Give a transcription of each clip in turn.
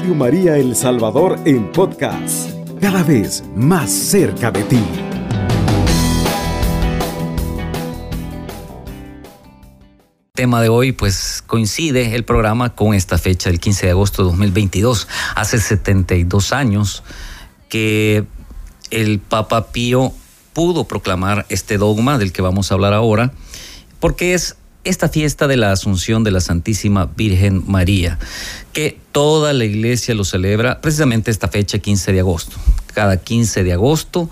Radio María El Salvador en podcast, cada vez más cerca de ti. tema de hoy pues coincide el programa con esta fecha, el 15 de agosto de 2022, hace 72 años que el Papa Pío pudo proclamar este dogma del que vamos a hablar ahora, porque es esta fiesta de la Asunción de la Santísima Virgen María, que toda la iglesia lo celebra precisamente esta fecha, 15 de agosto. Cada 15 de agosto,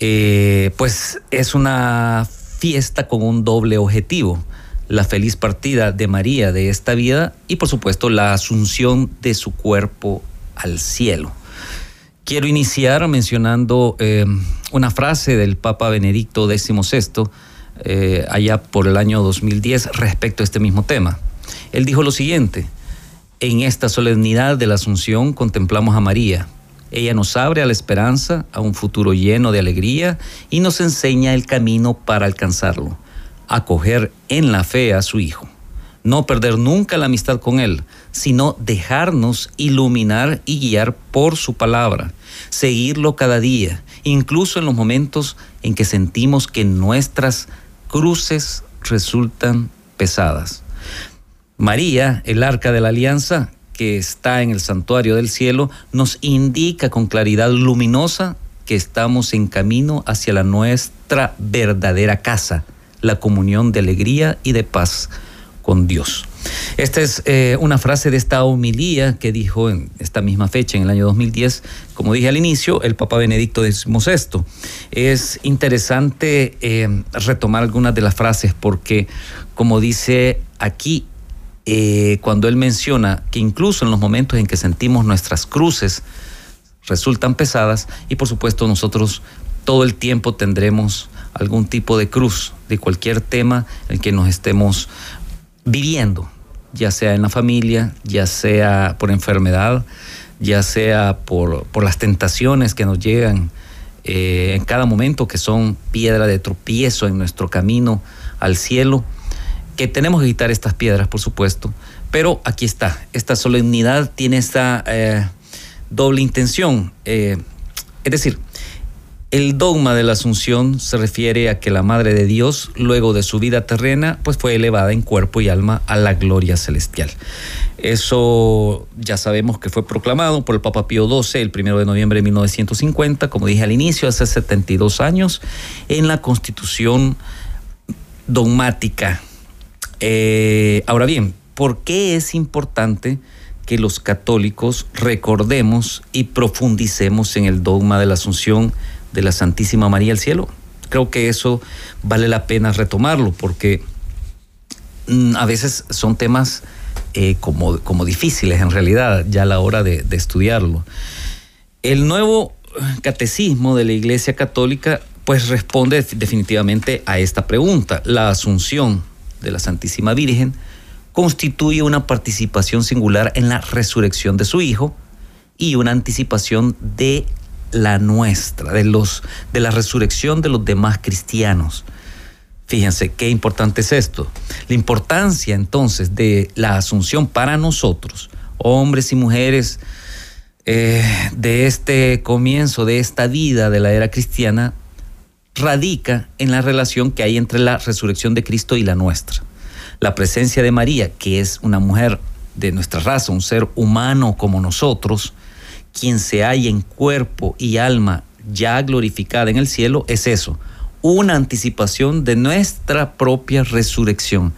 eh, pues es una fiesta con un doble objetivo la feliz partida de María de esta vida y por supuesto la asunción de su cuerpo al cielo. Quiero iniciar mencionando eh, una frase del Papa Benedicto XVI eh, allá por el año 2010 respecto a este mismo tema. Él dijo lo siguiente, en esta solemnidad de la Asunción contemplamos a María. Ella nos abre a la esperanza, a un futuro lleno de alegría y nos enseña el camino para alcanzarlo acoger en la fe a su Hijo. No perder nunca la amistad con Él, sino dejarnos iluminar y guiar por su palabra, seguirlo cada día, incluso en los momentos en que sentimos que nuestras cruces resultan pesadas. María, el arca de la alianza, que está en el santuario del cielo, nos indica con claridad luminosa que estamos en camino hacia la nuestra verdadera casa, la comunión de alegría y de paz con Dios. Esta es eh, una frase de esta homilía que dijo en esta misma fecha, en el año 2010, como dije al inicio, el Papa Benedicto XVI. Es interesante eh, retomar algunas de las frases porque, como dice aquí, eh, cuando él menciona que incluso en los momentos en que sentimos nuestras cruces resultan pesadas, y por supuesto nosotros todo el tiempo tendremos algún tipo de cruz de cualquier tema en que nos estemos viviendo, ya sea en la familia, ya sea por enfermedad, ya sea por, las tentaciones que nos llegan eh, en cada momento, que son piedra de tropiezo en nuestro camino al cielo, que tenemos que quitar estas piedras, por supuesto, pero aquí está, esta solemnidad tiene esta eh, doble intención, eh, es decir, el dogma de la Asunción se refiere a que la Madre de Dios, luego de su vida terrena, pues fue elevada en cuerpo y alma a la gloria celestial. Eso ya sabemos que fue proclamado por el Papa Pío XII el 1 de noviembre de 1950, como dije al inicio, hace 72 años, en la Constitución dogmática. Eh, ahora bien, ¿por qué es importante que los católicos recordemos y profundicemos en el dogma de la Asunción? De la Santísima María al cielo. Creo que eso vale la pena retomarlo porque mm, a veces son temas eh, como, como, difíciles en realidad ya a la hora de, de estudiarlo. El nuevo catecismo de la Iglesia Católica pues responde definitivamente a esta pregunta. La asunción de la Santísima Virgen constituye una participación singular en la resurrección de su Hijo y una anticipación de la nuestra, de, los, de la resurrección de los demás cristianos. Fíjense qué importante es esto. La importancia entonces de la asunción para nosotros, hombres y mujeres, eh, de este comienzo, de esta vida de la era cristiana, radica en la relación que hay entre la resurrección de Cristo y la nuestra. La presencia de María, que es una mujer de nuestra raza, un ser humano como nosotros, quien se halla en cuerpo y alma ya glorificada en el cielo, es eso, una anticipación de nuestra propia resurrección.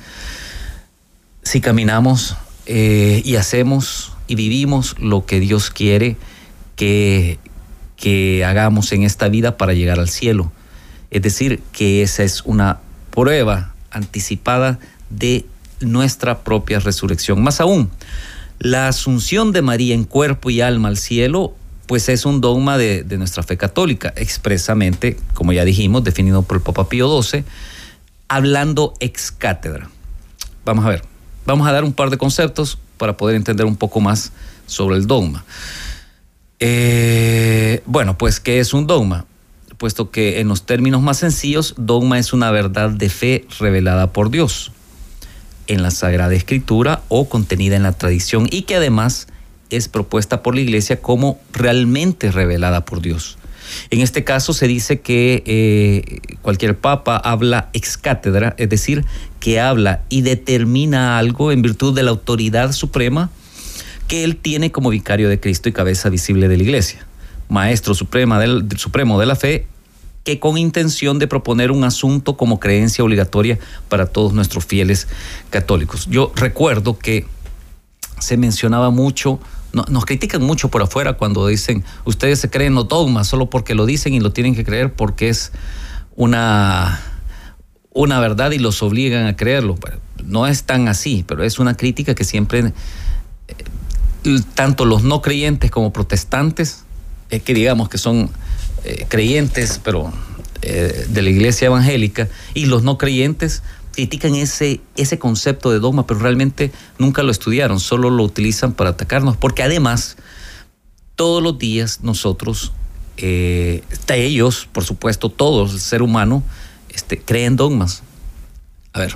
Si caminamos eh, y hacemos y vivimos lo que Dios quiere que, que hagamos en esta vida para llegar al cielo. Es decir, que esa es una prueba anticipada de nuestra propia resurrección. Más aún, la asunción de María en cuerpo y alma al cielo, pues es un dogma de, nuestra fe católica, expresamente, como ya dijimos, definido por el Papa Pío XII, hablando ex cátedra. Vamos a ver, vamos a dar un par de conceptos para poder entender un poco más sobre el dogma. Eh, bueno, pues, ¿qué es un dogma? Puesto que en los términos más sencillos, dogma es una verdad de fe revelada por Dios en la Sagrada Escritura o contenida en la tradición y que además es propuesta por la iglesia como realmente revelada por Dios. En este caso se dice que eh, cualquier papa habla ex cátedra, es decir, que habla y determina algo en virtud de la autoridad suprema que él tiene como vicario de Cristo y cabeza visible de la iglesia, maestro supremo de la fe, que con intención de proponer un asunto como creencia obligatoria para todos nuestros fieles católicos. Yo recuerdo que se mencionaba mucho nos critican mucho por afuera cuando dicen, ustedes se creen los dogmas solo porque lo dicen y lo tienen que creer porque es una, una verdad y los obligan a creerlo. No es tan así, pero es una crítica que siempre, eh, tanto los no creyentes como protestantes, eh, que digamos que son eh, creyentes, pero de la iglesia evangélica, y los no creyentes critican ese, ese concepto de dogma, pero realmente nunca lo estudiaron, solo lo utilizan para atacarnos, porque además todos los días nosotros, eh, ellos, por supuesto, todos, el ser humano, este, creen dogmas. A ver,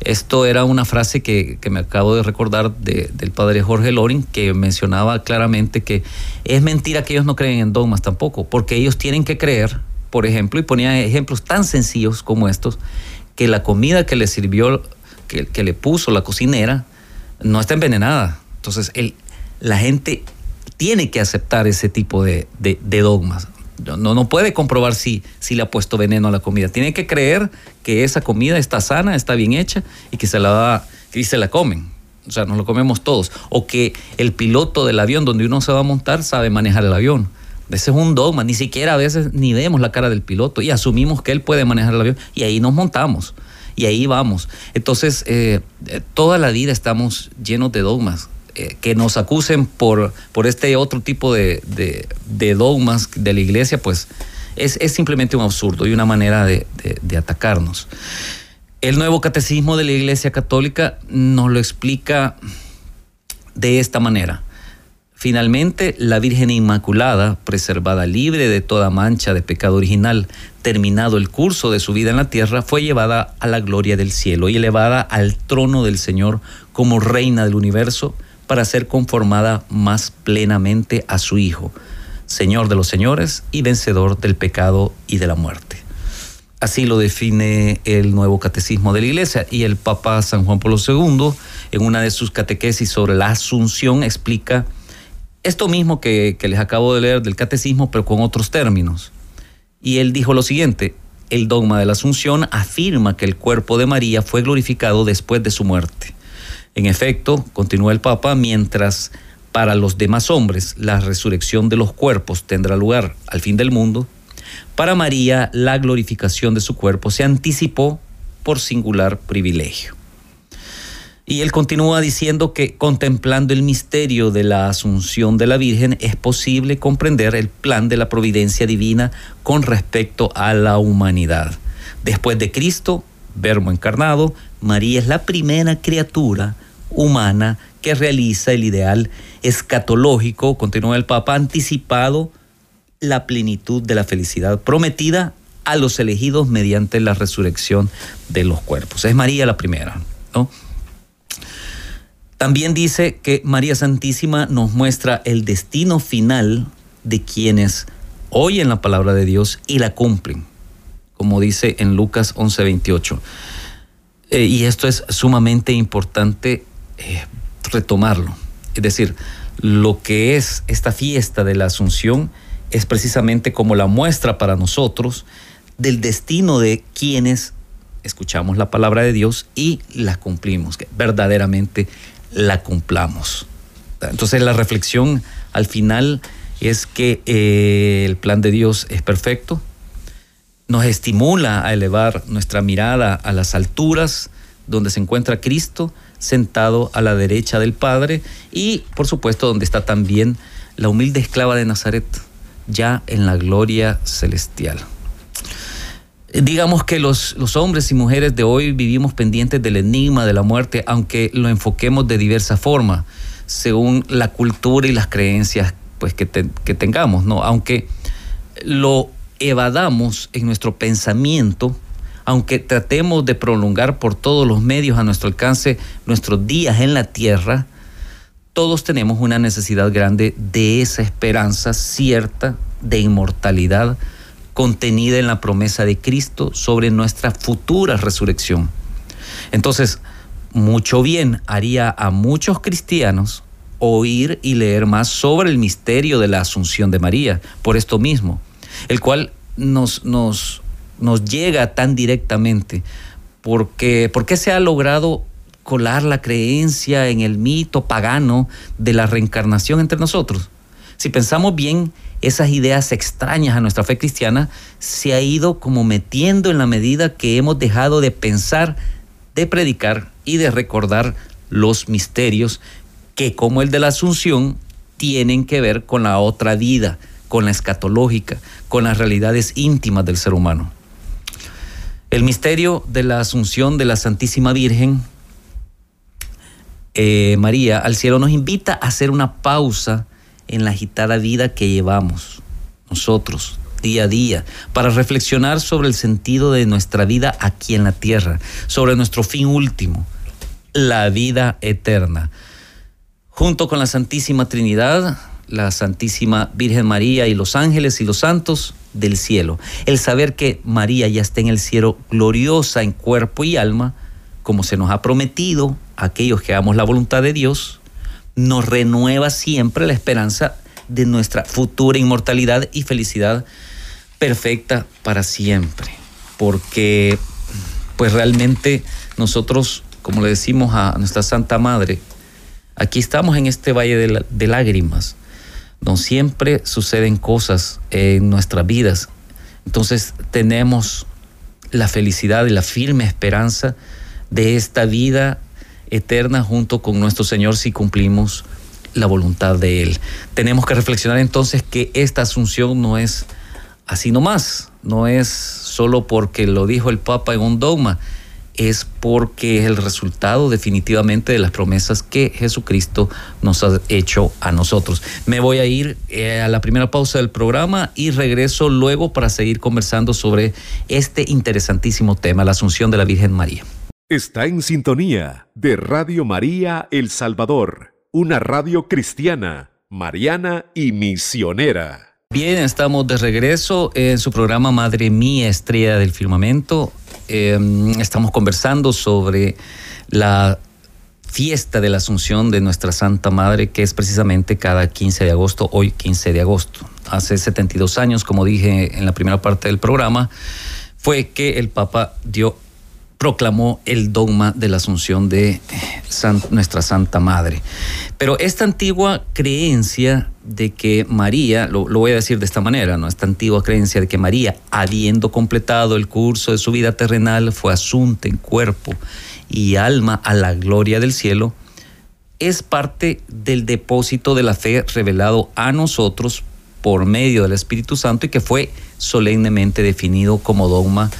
esto era una frase que, me acabo de recordar del padre Jorge Loring, que mencionaba claramente que es mentira que ellos no creen en dogmas tampoco, porque ellos tienen que creer, por ejemplo, y ponía ejemplos tan sencillos como estos, que la comida que le sirvió, que, le puso la cocinera, no está envenenada. Entonces, el, la gente tiene que aceptar ese tipo de, dogmas. No, no puede comprobar si, si le ha puesto veneno a la comida. Tiene que creer que esa comida está sana, está bien hecha y que se la, va, que se la comen. O sea, nos lo comemos todos. O que el piloto del avión donde uno se va a montar sabe manejar el avión. Ese es un dogma, ni siquiera a veces ni vemos la cara del piloto y asumimos que él puede manejar el avión y ahí nos montamos y ahí vamos. Entonces, eh, eh, toda la vida estamos llenos de dogmas. Eh, que nos acusen por, por este otro tipo de, dogmas de la iglesia, pues es, simplemente un absurdo y una manera de, de atacarnos. El nuevo catecismo de la iglesia católica nos lo explica de esta manera. Finalmente, la Virgen Inmaculada, preservada libre de toda mancha de pecado original, terminado el curso de su vida en la tierra, fue llevada a la gloria del cielo y elevada al trono del Señor como reina del universo para ser conformada más plenamente a su Hijo, Señor de los señores y vencedor del pecado y de la muerte. Así lo define el nuevo catecismo de la Iglesia y el Papa San Juan Pablo II, en una de sus catequesis sobre la Asunción, explica esto mismo que, les acabo de leer del catecismo, pero con otros términos. Y él dijo lo siguiente, el dogma de la Asunción afirma que el cuerpo de María fue glorificado después de su muerte. En efecto, continúa el Papa, mientras para los demás hombres la resurrección de los cuerpos tendrá lugar al fin del mundo, para María la glorificación de su cuerpo se anticipó por singular privilegio. Y él continúa diciendo que contemplando el misterio de la asunción de la Virgen es posible comprender el plan de la providencia divina con respecto a la humanidad. Después de Cristo, verbo encarnado, María es la primera criatura humana que realiza el ideal escatológico, continúa el Papa, anticipado la plenitud de la felicidad prometida a los elegidos mediante la resurrección de los cuerpos. Es María la primera, ¿no? También dice que María Santísima nos muestra el destino final de quienes oyen la palabra de Dios y la cumplen, como dice en Lucas 11:28. Eh, y esto es sumamente importante eh, retomarlo. Es decir, lo que es esta fiesta de la Asunción es precisamente como la muestra para nosotros del destino de quienes escuchamos la palabra de Dios y la cumplimos, que verdaderamente la cumplamos. Entonces la reflexión al final es que eh, el plan de Dios es perfecto, nos estimula a elevar nuestra mirada a las alturas donde se encuentra Cristo sentado a la derecha del Padre y por supuesto donde está también la humilde esclava de Nazaret ya en la gloria celestial. Digamos que los, los, hombres y mujeres de hoy vivimos pendientes del enigma de la muerte, aunque lo enfoquemos de diversa forma, según la cultura y las creencias pues, que, que tengamos, ¿no? Aunque lo evadamos en nuestro pensamiento, aunque tratemos de prolongar por todos los medios a nuestro alcance nuestros días en la tierra, todos tenemos una necesidad grande de esa esperanza cierta de inmortalidad contenida en la promesa de Cristo sobre nuestra futura resurrección. Entonces, mucho bien haría a muchos cristianos oír y leer más sobre el misterio de la Asunción de María, por esto mismo, el cual nos, nos, nos llega tan directamente, porque, porque se ha logrado colar la creencia en el mito pagano de la reencarnación entre nosotros. Si pensamos bien, esas ideas extrañas a nuestra fe cristiana se ha ido como metiendo en la medida que hemos dejado de pensar, de predicar y de recordar los misterios que como el de la Asunción tienen que ver con la otra vida, con la escatológica, con las realidades íntimas del ser humano. El misterio de la Asunción de la Santísima Virgen eh, María al cielo nos invita a hacer una pausa en la agitada vida que llevamos nosotros día a día, para reflexionar sobre el sentido de nuestra vida aquí en la tierra, sobre nuestro fin último, la vida eterna. Junto con la Santísima Trinidad, la Santísima Virgen María y los ángeles y los santos del cielo. El saber que María ya está en el cielo gloriosa en cuerpo y alma, como se nos ha prometido a aquellos que hagamos la voluntad de Dios, nos renueva siempre la esperanza de nuestra futura inmortalidad y felicidad perfecta para siempre. Porque pues realmente nosotros, como le decimos a nuestra Santa Madre, aquí estamos en este valle de, de lágrimas, donde siempre suceden cosas en nuestras vidas. Entonces tenemos la felicidad y la firme esperanza de esta vida eterna junto con nuestro Señor si cumplimos la voluntad de Él. Tenemos que reflexionar entonces que esta asunción no es así nomás, no es solo porque lo dijo el Papa en un dogma, es porque es el resultado definitivamente de las promesas que Jesucristo nos ha hecho a nosotros. Me voy a ir eh, a la primera pausa del programa y regreso luego para seguir conversando sobre este interesantísimo tema, la Asunción de la Virgen María. Está en sintonía de Radio María El Salvador, una radio cristiana, mariana y misionera. Bien, estamos de regreso en su programa Madre Mía, Estrella del Firmamento. Em, estamos conversando sobre la fiesta de la Asunción de nuestra Santa Madre, que es precisamente cada 15 de agosto, hoy 15 de agosto. Hace 72 años, como dije en la primera parte del programa, fue que el Papa dio proclamó el dogma de la asunción de nuestra Santa Madre. Pero esta antigua creencia de que María, lo, voy a decir de esta manera, ¿no? esta antigua creencia de que María, habiendo completado el curso de su vida terrenal, fue asunta en cuerpo y alma a la gloria del cielo, es parte del depósito de la fe revelado a nosotros por medio del Espíritu Santo y que fue solemnemente definido como dogma,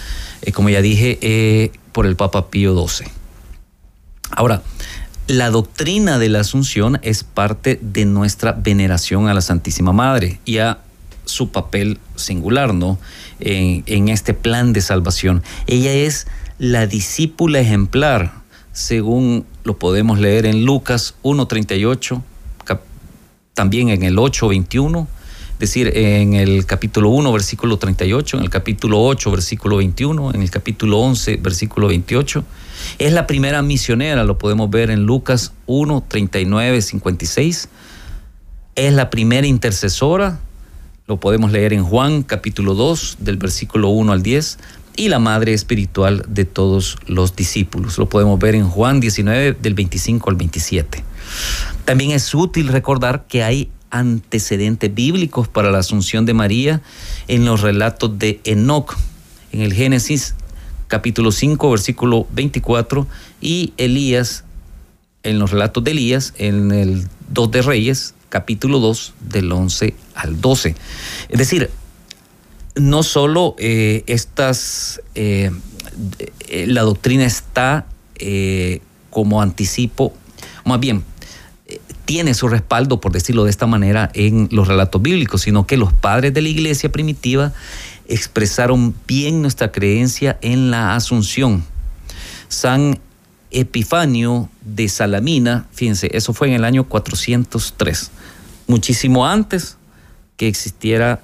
eh, como ya dije, eh, por el Papa Pío XII. Ahora, la doctrina de la Asunción es parte de nuestra veneración a la Santísima Madre y a su papel singular, ¿no? En, en este plan de salvación. Ella es la discípula ejemplar, según lo podemos leer en Lucas 1.38, también en el 8.21 es decir, en el capítulo 1, versículo 38, en el capítulo 8, versículo 21, en el capítulo 11, versículo 28. Es la primera misionera, lo podemos ver en Lucas 1, 39, 56. Es la primera intercesora, lo podemos leer en Juan capítulo 2, del versículo 1 al 10. Y la madre espiritual de todos los discípulos. Lo podemos ver en Juan 19, del 25 al 27. También es útil recordar que hay antecedentes bíblicos para la asunción de María en los relatos de Enoch, en el Génesis capítulo 5, versículo 24, y Elías, en los relatos de Elías, en el 2 de Reyes, capítulo 2, del 11 al 12. Es decir, no solo eh, estas, eh, la doctrina está eh, como anticipo, más bien, tiene su respaldo, por decirlo de esta manera, en los relatos bíblicos, sino que los padres de la iglesia primitiva expresaron bien nuestra creencia en la asunción. San Epifanio de Salamina, fíjense, eso fue en el año 403, muchísimo antes que existiera,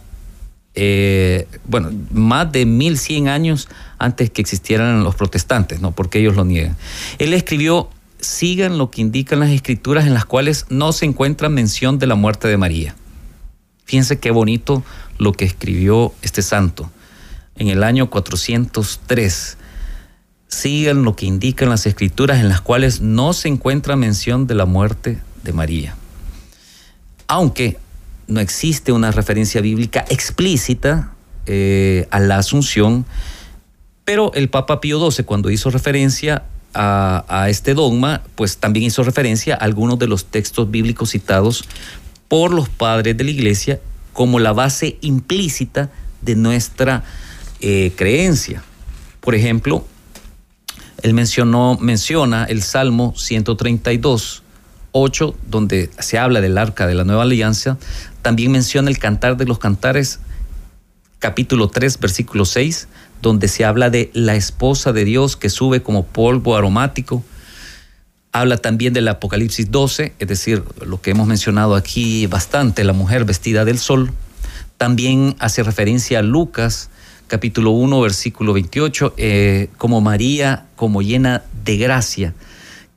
eh, bueno, más de 1100 años antes que existieran los protestantes, ¿no? Porque ellos lo niegan. Él escribió, sigan lo que indican las escrituras en las cuales no se encuentra mención de la muerte de María. Fíjense qué bonito lo que escribió este santo en el año 403 sigan lo que indican las escrituras en las cuales no se encuentra mención de la muerte de María. Aunque no existe una referencia bíblica explícita eh, a la asunción, pero el Papa Pío XII cuando hizo referencia a, este dogma, pues también hizo referencia a algunos de los textos bíblicos citados por los padres de la iglesia como la base implícita de nuestra eh, creencia. Por ejemplo, él mencionó, menciona el Salmo 132, 8, donde se habla del arca de la nueva alianza. También menciona el cantar de los cantares, capítulo 3, versículo 6, donde se habla de la esposa de Dios que sube como polvo aromático. Habla también del Apocalipsis 12, es decir, lo que hemos mencionado aquí bastante, la mujer vestida del sol. También hace referencia a Lucas capítulo 1, versículo 28, eh, como María, como llena de gracia,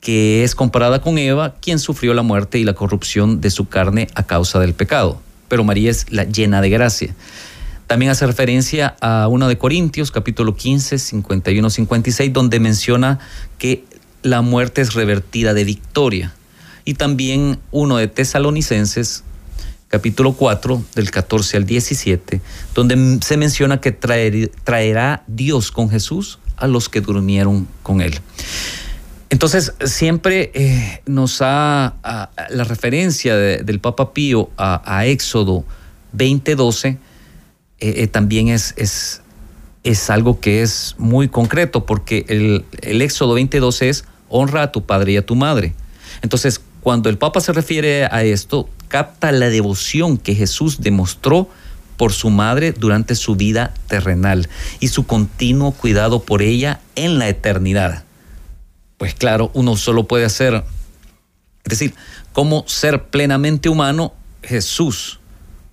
que es comparada con Eva, quien sufrió la muerte y la corrupción de su carne a causa del pecado. Pero María es la llena de gracia. También hace referencia a 1 de Corintios, capítulo 15, 51-56, donde menciona que la muerte es revertida de victoria. Y también uno de Tesalonicenses, capítulo 4, del 14 al 17, donde se menciona que traerá Dios con Jesús a los que durmieron con él. Entonces, siempre eh, nos ha la referencia del Papa Pío a, Éxodo 20:12 eh, eh, también es, es, es, algo que es muy concreto, porque el, el Éxodo 20:12 es honra a tu padre y a tu madre. Entonces, cuando el Papa se refiere a esto, capta la devoción que Jesús demostró por su madre durante su vida terrenal y su continuo cuidado por ella en la eternidad. Pues claro, uno solo puede hacer, es decir, como ser plenamente humano, Jesús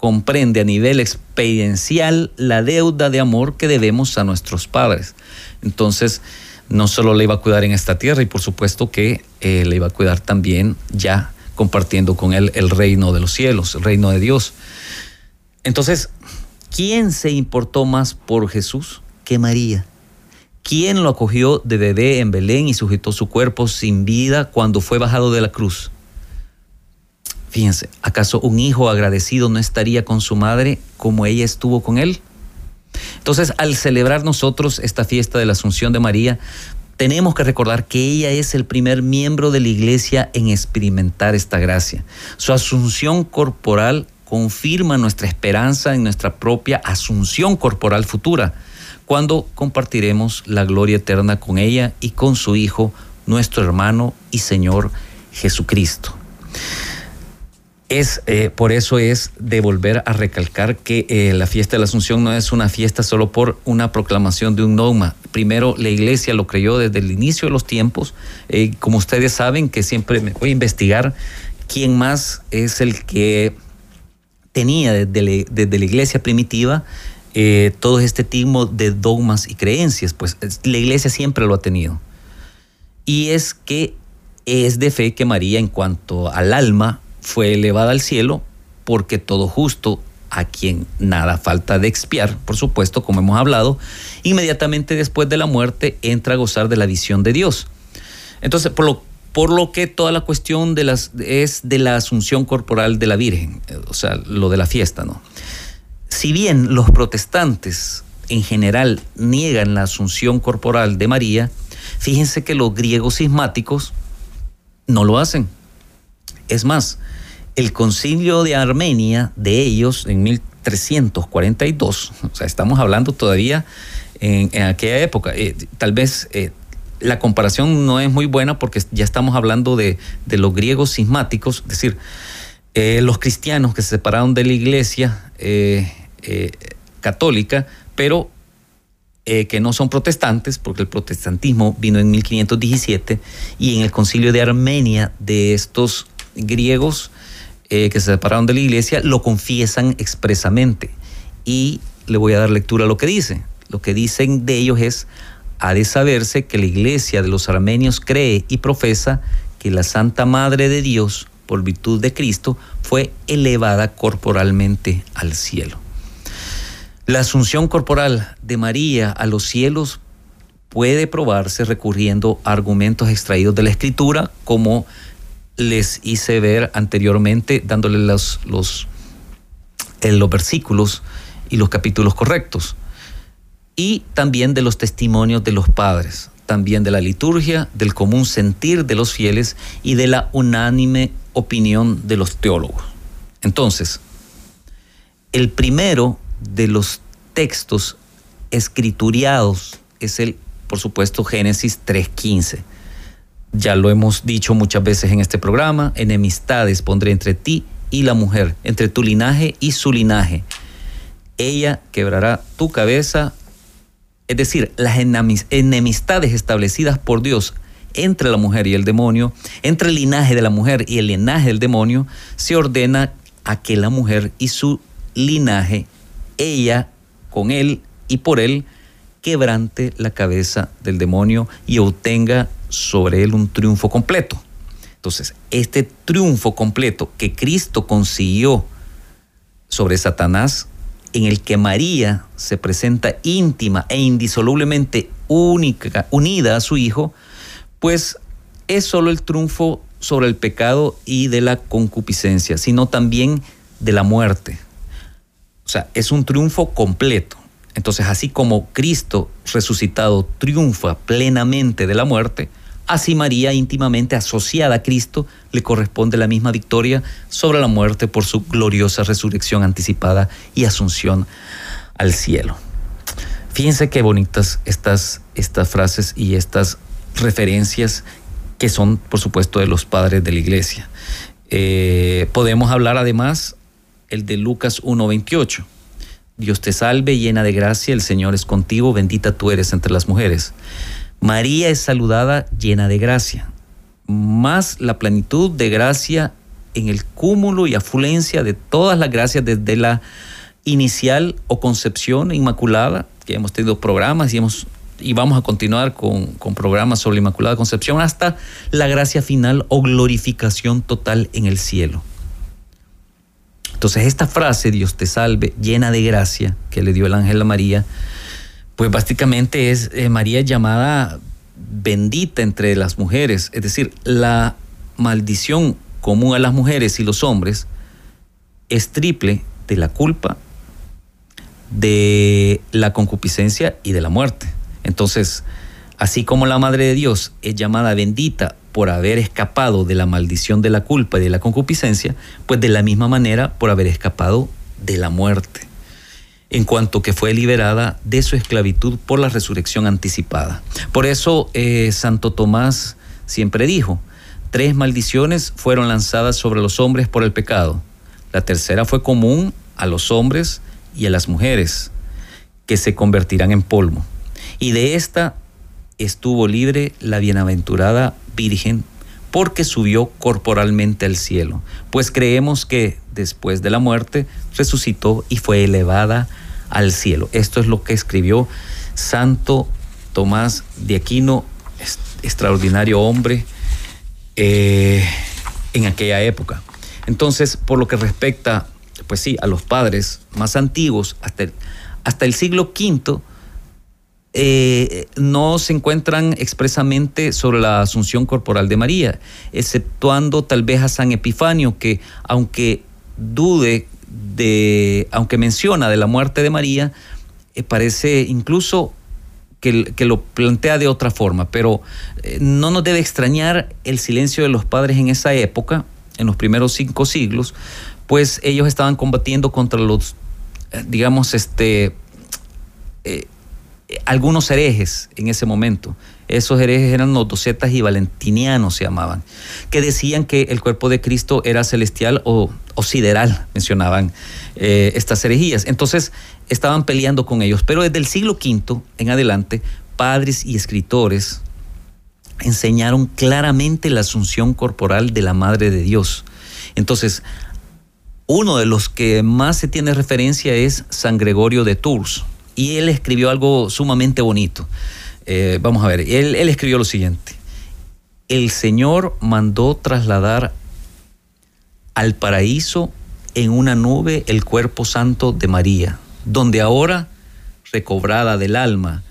comprende a nivel experiencial la deuda de amor que debemos a nuestros padres. Entonces, no solo le iba a cuidar en esta tierra y por supuesto que eh, le iba a cuidar también ya compartiendo con él el reino de los cielos, el reino de Dios. Entonces, ¿quién se importó más por Jesús que María? ¿Quién lo acogió de bebé en Belén y sujetó su cuerpo sin vida cuando fue bajado de la cruz? Fíjense, ¿acaso un hijo agradecido no estaría con su madre como ella estuvo con él? Entonces, al celebrar nosotros esta fiesta de la Asunción de María, tenemos que recordar que ella es el primer miembro de la iglesia en experimentar esta gracia. Su asunción corporal confirma nuestra esperanza en nuestra propia asunción corporal futura, cuando compartiremos la gloria eterna con ella y con su Hijo, nuestro hermano y Señor Jesucristo es eh, por eso es de volver a recalcar que eh, la fiesta de la Asunción no es una fiesta solo por una proclamación de un dogma. Primero, la Iglesia lo creyó desde el inicio de los tiempos. Eh, como ustedes saben, que siempre me voy a investigar quién más es el que tenía desde, desde la Iglesia primitiva todo este tipo de dogmas y creencias. Pues la Iglesia siempre lo ha tenido. Y es que es de fe que María, en cuanto al alma, fue elevada al cielo porque todo justo a quien nada falta de expiar, por supuesto, como hemos hablado, inmediatamente después de la muerte entra a gozar de la visión de Dios. Entonces, por lo, por lo que toda la cuestión de las, es de la asunción corporal de la Virgen, o sea, lo de la fiesta, ¿no? Si bien los protestantes en general niegan la asunción corporal de María, fíjense que los griegos sismáticos no lo hacen. Es más, el concilio de Armenia de ellos en 1342, o sea, estamos hablando todavía en, aquella época, eh, tal vez eh, la comparación no es muy buena porque ya estamos hablando de, los griegos sismáticos, es decir, eh, los cristianos que se separaron de la iglesia católica, pero que no son protestantes, porque el protestantismo vino en 1517, y en el concilio de Armenia de estos griegos eh, que se separaron de la iglesia, lo confiesan expresamente. Y le voy a dar lectura a lo que dice. Lo que dicen de ellos es, ha de saberse que la iglesia de los armenios cree y profesa que la Santa Madre de Dios, por virtud de Cristo, fue elevada corporalmente al cielo. La asunción corporal de María a los cielos puede probarse recurriendo a argumentos extraídos de la Escritura, como les hice ver anteriormente, dándole los, los, eh, los versículos y los capítulos correctos y también de los testimonios de los padres, también de la liturgia, del común sentir de los fieles y de la unánime opinión de los teólogos. Entonces, el primero de los textos escrituriados es el, por supuesto, Génesis 3.15. Ya lo hemos dicho muchas veces en este programa, enemistades pondré entre ti y la mujer, entre tu linaje y su linaje. Ella quebrará tu cabeza es decir, las enemistades establecidas por Dios entre la mujer y el demonio, entre el linaje de la mujer y el linaje del demonio, se ordena a que la mujer y su linaje, ella con él y por él, quebrante la cabeza del demonio y obtenga sobre él un triunfo completo. Entonces, este triunfo completo que Cristo consiguió sobre Satanás en el que María se presenta íntima e indisolublemente única, unida a su Hijo, pues es solo el triunfo sobre el pecado y de la concupiscencia, sino también de la muerte. O sea, es un triunfo completo. Entonces, así como Cristo resucitado triunfa plenamente de la muerte, Así María, íntimamente asociada a Cristo, le corresponde la misma victoria sobre la muerte por su gloriosa resurrección anticipada y asunción al cielo. Fíjense qué bonitas estas, estas frases y estas referencias que son, por supuesto, de los padres de la iglesia. Eh, podemos hablar además el de Lucas 1.28. Dios te salve, llena de gracia, el Señor es contigo, bendita tú eres entre las mujeres. María es saludada llena de gracia, más la plenitud de gracia en el cúmulo y afluencia de todas las gracias desde la inicial o concepción inmaculada, que hemos tenido programas y, hemos, y vamos a continuar con, con programas sobre la Inmaculada Concepción, hasta la gracia final o glorificación total en el cielo. Entonces esta frase, Dios te salve, llena de gracia, que le dio el ángel a María, pues básicamente es eh, María llamada bendita entre las mujeres, es decir, la maldición común a las mujeres y los hombres es triple de la culpa, de la concupiscencia y de la muerte. Entonces, así como la Madre de Dios es llamada bendita por haber escapado de la maldición de la culpa y de la concupiscencia, pues de la misma manera por haber escapado de la muerte en cuanto que fue liberada de su esclavitud por la resurrección anticipada. Por eso eh, Santo Tomás siempre dijo, tres maldiciones fueron lanzadas sobre los hombres por el pecado. La tercera fue común a los hombres y a las mujeres, que se convertirán en polvo. Y de esta estuvo libre la bienaventurada Virgen porque subió corporalmente al cielo, pues creemos que después de la muerte resucitó y fue elevada al cielo. Esto es lo que escribió Santo Tomás de Aquino, extraordinario hombre eh, en aquella época. Entonces, por lo que respecta, pues sí, a los padres más antiguos, hasta el, hasta el siglo V, eh, no se encuentran expresamente sobre la asunción corporal de María, exceptuando tal vez a San Epifanio, que aunque dude de, aunque menciona de la muerte de María, eh, parece incluso que, lo plantea de otra forma, pero eh, no nos debe extrañar el silencio de los padres en esa época, en los primeros cinco siglos, pues ellos estaban combatiendo contra los, digamos, este, algunos herejes en ese momento. Esos herejes eran los docetas y valentinianos se llamaban, que decían que el cuerpo de Cristo era celestial o sideral, mencionaban eh, estas herejías. Entonces estaban peleando con ellos. Pero desde el siglo V en adelante, padres y escritores enseñaron claramente la asunción corporal de la Madre de Dios. Entonces, uno de los que más se tiene referencia es San Gregorio de Tours. Y él escribió algo sumamente bonito. Eh, vamos a ver, él, él escribió lo siguiente. El Señor mandó trasladar al paraíso en una nube el cuerpo santo de María, donde ahora, recobrada del alma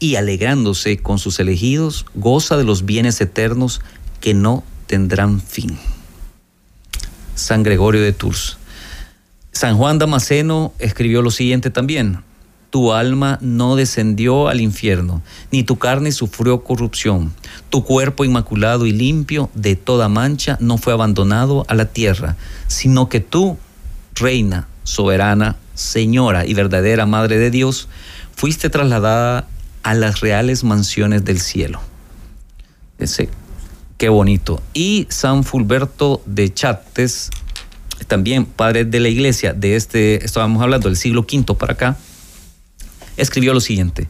y alegrándose con sus elegidos, goza de los bienes eternos que no tendrán fin. San Gregorio de Tours. San Juan Damasceno escribió lo siguiente también. Tu alma no descendió al infierno, ni tu carne sufrió corrupción. Tu cuerpo inmaculado y limpio de toda mancha no fue abandonado a la tierra, sino que tú, reina, soberana, señora y verdadera Madre de Dios, fuiste trasladada a las reales mansiones del cielo. Ese, qué bonito. Y San Fulberto de Chates, también padre de la iglesia de este, estábamos hablando del siglo V para acá, escribió lo siguiente.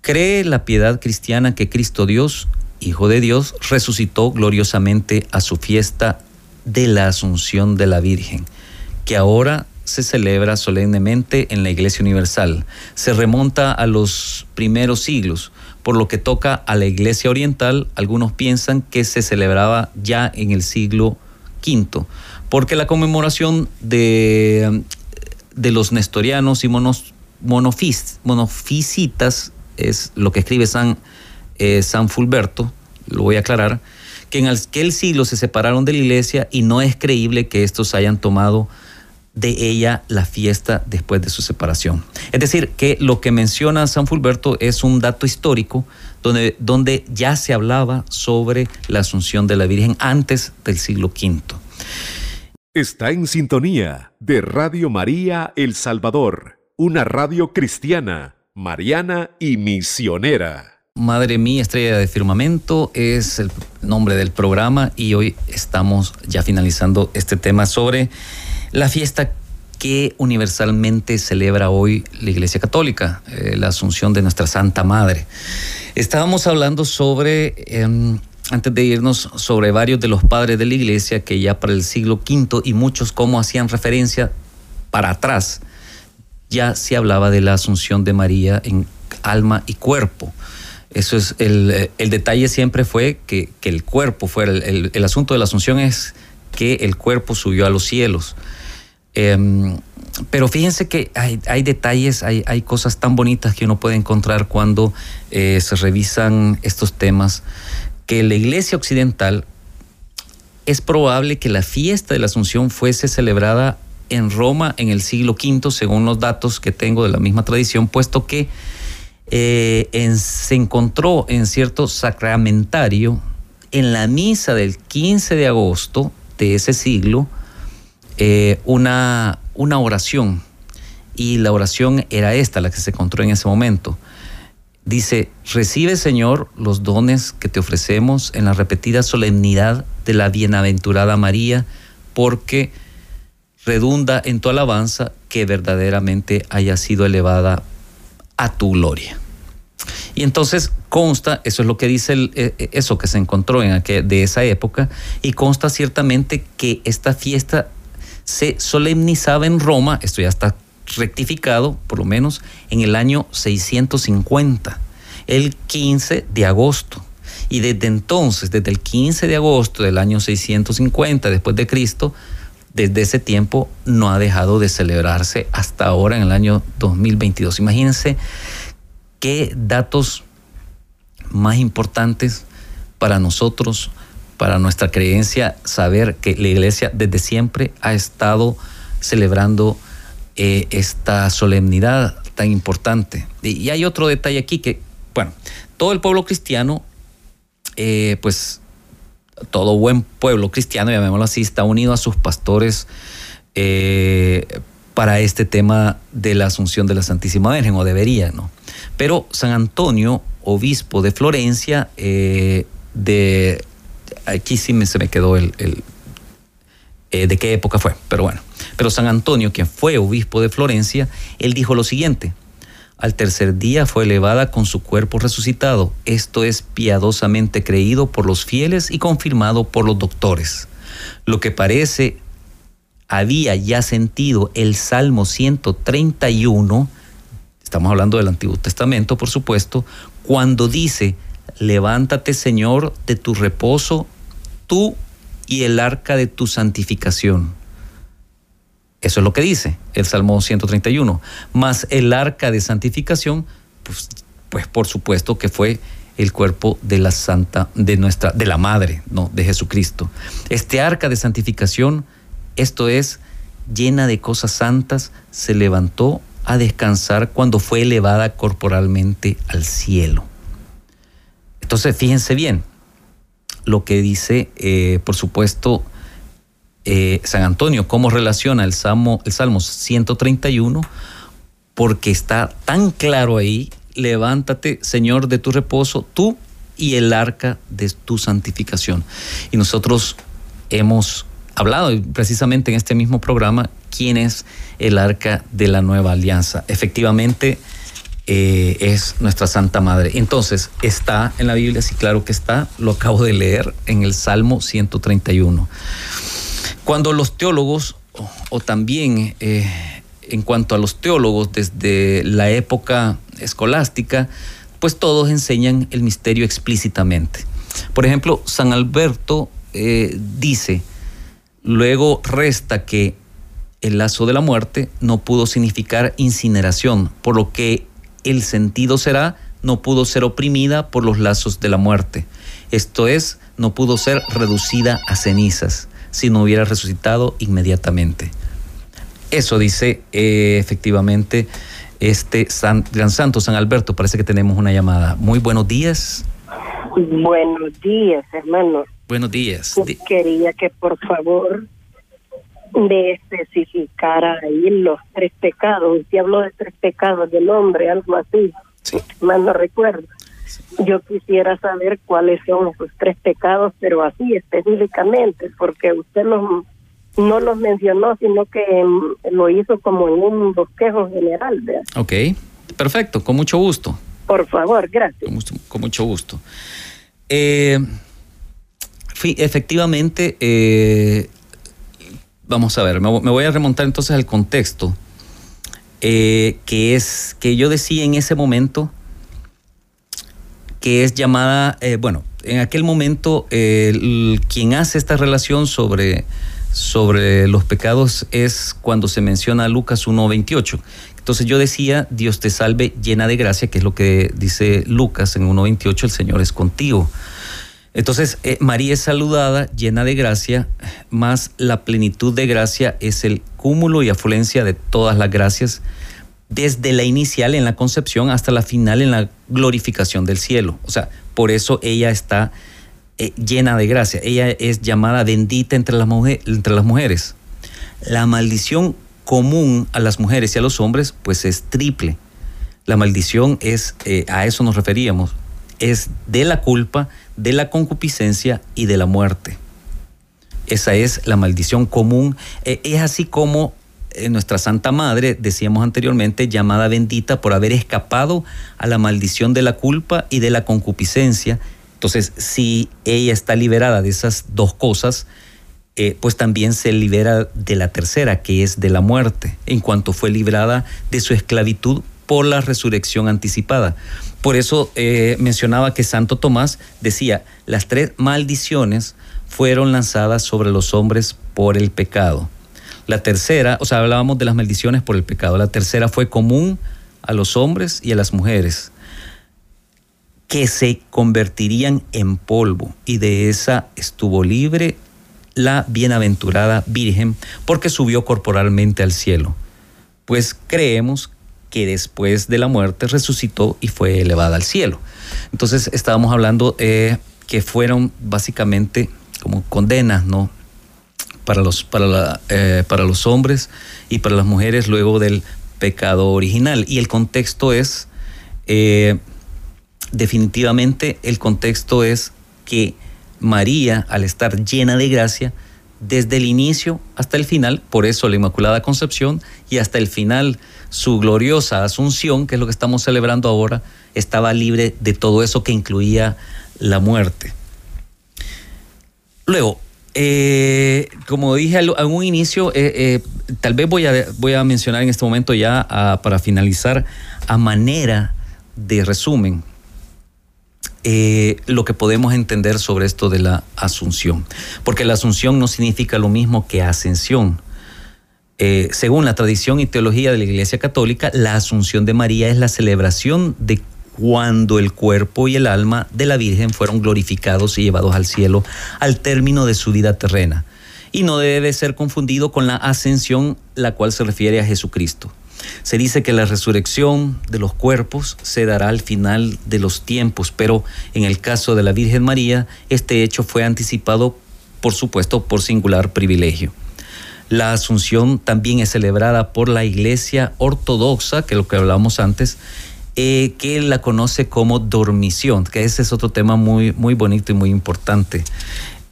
Cree la piedad cristiana que Cristo Dios, Hijo de Dios, resucitó gloriosamente a su fiesta de la Asunción de la Virgen, que ahora se celebra solemnemente en la Iglesia Universal. Se remonta a los primeros siglos, por lo que toca a la Iglesia Oriental, algunos piensan que se celebraba ya en el siglo V, porque la conmemoración de, de los nestorianos y monos, monofisitas es lo que escribe San, eh, San Fulberto, lo voy a aclarar, que en aquel siglo se separaron de la iglesia y no es creíble que estos hayan tomado de ella la fiesta después de su separación. Es decir, que lo que menciona San Fulberto es un dato histórico donde, donde ya se hablaba sobre la asunción de la Virgen antes del siglo V. Está en sintonía de Radio María El Salvador una radio cristiana, mariana y misionera. Madre mía, estrella de firmamento es el nombre del programa y hoy estamos ya finalizando este tema sobre la fiesta que universalmente celebra hoy la Iglesia Católica, eh, la Asunción de nuestra Santa Madre. Estábamos hablando sobre, em, antes de irnos, sobre varios de los padres de la Iglesia que ya para el siglo V y muchos como hacían referencia para atrás ya se hablaba de la asunción de María en alma y cuerpo. Eso es el, detalle siempre fue que, el cuerpo fuera, el, asunto de la asunción es que el cuerpo subió a los cielos. Em, pero fíjense que hay, detalles, hay, cosas tan bonitas que uno puede encontrar cuando eh, se revisan estos temas, que la iglesia occidental es probable que la fiesta de la Asunción fuese celebrada en Roma en el siglo V, según los datos que tengo de la misma tradición, puesto que eh, se encontró en cierto sacramentario en la misa del 15 de agosto de ese siglo eh, una, una oración. Y la oración era esta, la que se encontró en ese momento. Dice, recibe Señor los dones que te ofrecemos en la repetida solemnidad de la bienaventurada María, porque redunda en tu alabanza que verdaderamente haya sido elevada a tu gloria. Y entonces consta, eso es lo que dice eh, eh, eso que se encontró en aquel, de esa época, y consta ciertamente que esta fiesta se solemnizaba en Roma, esto ya está rectificado, por lo menos, en el año 650, el 15 de agosto. Y desde entonces, desde el 15 de agosto del año 650 después de Cristo, desde ese tiempo no ha dejado de celebrarse hasta ahora en el año 2022. Imagínense qué datos más importantes para nosotros, para nuestra creencia, saber que la iglesia desde siempre ha estado celebrando eh, esta solemnidad tan importante. Y, hay otro detalle aquí que, bueno, todo el pueblo cristiano, eh, pues todo buen pueblo cristiano, llamémoslo así, está unido a sus pastores eh, para este tema de la asunción de la Santísima Virgen, o debería, ¿no? Pero San Antonio, obispo de Florencia, de aquí sí me, se me quedó el, eh, de qué época fue, pero bueno. Pero San Antonio, quien fue obispo de Florencia, él dijo lo siguiente, al tercer día fue elevada con su cuerpo resucitado. Esto es piadosamente creído por los fieles y confirmado por los doctores. Lo que parece había ya sentido el Salmo 131, estamos hablando del Antiguo Testamento, por supuesto, cuando dice, levántate Señor de tu reposo, tú y el arca de tu santificación. Eso es lo que dice el Salmo 131. Más el arca de santificación, pues, pues por supuesto que fue el cuerpo de la santa, de nuestra, de la madre, no, de Jesucristo. Este arca de santificación, esto es, llena de cosas santas, se levantó a descansar cuando fue elevada corporalmente al cielo. Entonces, fíjense bien lo que dice, eh, por supuesto, eh, San Antonio, cómo relaciona el Salmo, el Salmo 131, porque está tan claro ahí, levántate, Señor, de tu reposo, tú y el arca de tu santificación. Y nosotros hemos hablado precisamente en este mismo programa quién es el arca de la nueva alianza. Efectivamente, eh, es nuestra Santa Madre. Entonces, está en la Biblia, sí, claro que está, lo acabo de leer en el Salmo 131. Cuando los teólogos, o, también eh, en cuanto a los teólogos desde la época escolástica, pues todos enseñan el misterio explícitamente. Por ejemplo, San Alberto eh, dice, luego resta que el lazo de la muerte no pudo significar incineración, por lo que el sentido será no pudo ser oprimida por los lazos de la muerte. Esto es, no pudo ser reducida a cenizas si no hubiera resucitado inmediatamente. Eso dice eh, efectivamente este gran santo San Alberto. Parece que tenemos una llamada. Muy buenos días. Buenos días, hermano. Buenos días. Quería que por favor me especificara ahí los tres pecados. Si hablo de tres pecados del hombre, algo así. Más no recuerdo. Yo quisiera saber cuáles son esos tres pecados, pero así específicamente, porque usted los, no los mencionó, sino que lo hizo como en un bosquejo general. Ok, perfecto, con mucho gusto. Por favor, gracias. Con mucho, gusto. Eh, efectivamente, eh, vamos a ver, me, voy a remontar entonces al contexto, eh, que es que yo decía en ese momento que es llamada, eh, bueno, en aquel momento quien hace esta relación sobre, sobre los pecados es cuando se menciona Lucas 1.28. Entonces yo decía, Dios te salve llena de gracia, que es lo que dice Lucas en 1.28, el Señor es contigo. Entonces, eh, María es saludada, llena de gracia, más la plenitud de gracia es el cúmulo y afluencia de todas las gracias desde la inicial en la concepción hasta la final en la glorificación del cielo. O sea, por eso ella está eh, llena de gracia. Ella es llamada bendita entre las, mujeres. La maldición común a las mujeres y a los hombres, pues es triple. La maldición es, eh, a eso nos referíamos, es de la culpa, de la concupiscencia y de la muerte. Esa es la maldición común. Eh, es así como nuestra Santa Madre, decíamos anteriormente, llamada bendita por haber escapado a la maldición de la culpa y de la concupiscencia. Entonces, si ella está liberada de esas dos cosas, eh, pues también se libera de la tercera, que es de la muerte, en cuanto fue librada de su esclavitud por la resurrección anticipada. Por eso eh, mencionaba que Santo Tomás decía, las tres maldiciones fueron lanzadas sobre los hombres por el pecado. La tercera, o sea, hablábamos de las maldiciones por el pecado. La tercera fue común a los hombres y a las mujeres, que se convertirían en polvo. Y de esa estuvo libre la bienaventurada Virgen, porque subió corporalmente al cielo. Pues creemos que después de la muerte resucitó y fue elevada al cielo. Entonces estábamos hablando eh, que fueron básicamente como condenas, ¿no? para los, para, eh, para los hombres y para las mujeres luego del pecado original. Y el contexto es, eh, definitivamente el contexto es que María, al estar llena de gracia, desde el inicio hasta el final, por eso la Inmaculada Concepción y hasta el final su gloriosa Asunción, que es lo que estamos celebrando ahora, estaba libre de todo eso que incluía la muerte. Luego, eh, como dije a un inicio, eh, eh, tal vez voy a, voy a mencionar en este momento ya para finalizar a manera de resumen lo que podemos entender sobre esto de la asunción. Porque la asunción no significa lo mismo que ascensión. según la tradición y teología de la Iglesia Católica, la asunción de María es la celebración de cuando el cuerpo y el alma de la Virgen fueron glorificados y llevados al cielo al término de su vida terrena. Y no debe ser confundido con la ascensión, la cual se refiere a Jesucristo. Se dice que la resurrección de los cuerpos se dará al final de los tiempos, pero en el caso de la Virgen María, este hecho fue anticipado, por supuesto, por singular privilegio. La Asunción también es celebrada por la Iglesia Ortodoxa, que es lo que hablábamos antes, eh, que la conoce como dormición, que ese es otro tema muy, muy bonito y muy importante.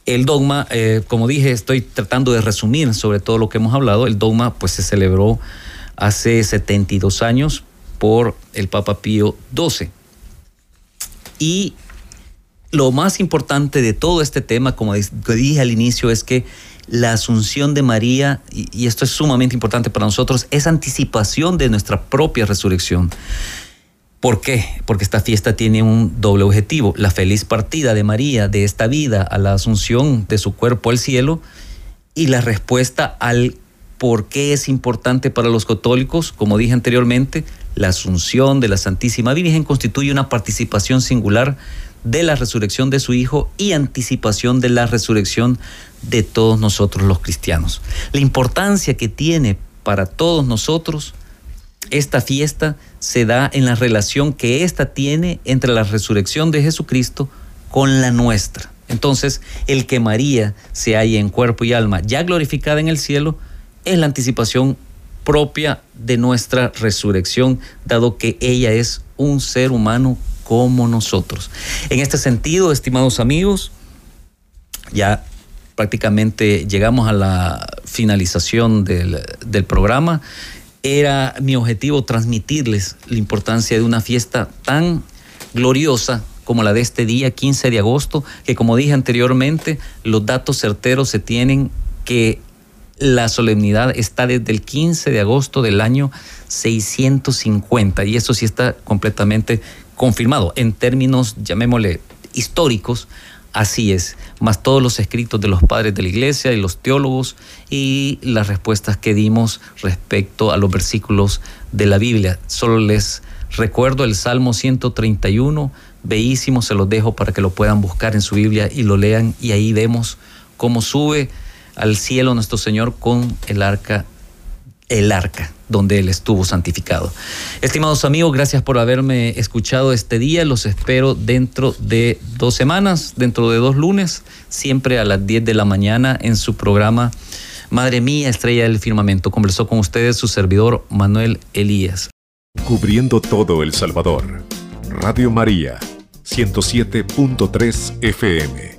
El dogma, eh, como dije, estoy tratando de resumir sobre todo lo que hemos hablado. El dogma pues se celebró hace 72 años por el Papa Pío XII. Y lo más importante de todo este tema, como dije al inicio, es que la asunción de María, y esto es sumamente importante para nosotros, es anticipación de nuestra propia resurrección. ¿Por qué? Porque esta fiesta tiene un doble objetivo, la feliz partida de María de esta vida a la asunción de su cuerpo al cielo y la respuesta al por qué es importante para los católicos, como dije anteriormente, la asunción de la Santísima Virgen constituye una participación singular de la resurrección de su Hijo y anticipación de la resurrección de todos nosotros los cristianos. La importancia que tiene para todos nosotros esta fiesta se da en la relación que ésta tiene entre la resurrección de Jesucristo con la nuestra. Entonces, el que María se halla en cuerpo y alma ya glorificada en el cielo es la anticipación propia de nuestra resurrección, dado que ella es un ser humano como nosotros. En este sentido, estimados amigos, ya prácticamente llegamos a la finalización del, del programa era mi objetivo transmitirles la importancia de una fiesta tan gloriosa como la de este día, 15 de agosto, que como dije anteriormente, los datos certeros se tienen que la solemnidad está desde el 15 de agosto del año 650 y eso sí está completamente confirmado en términos, llamémosle, históricos. Así es, más todos los escritos de los padres de la iglesia y los teólogos y las respuestas que dimos respecto a los versículos de la Biblia. Solo les recuerdo el Salmo 131, bellísimo, se los dejo para que lo puedan buscar en su Biblia y lo lean y ahí vemos cómo sube al cielo nuestro Señor con el arca el arca donde Él estuvo santificado. Estimados amigos, gracias por haberme escuchado este día. Los espero dentro de dos semanas, dentro de dos lunes, siempre a las 10 de la mañana en su programa Madre Mía, Estrella del Firmamento. Conversó con ustedes su servidor Manuel Elías. Cubriendo todo El Salvador. Radio María, 107.3 FM.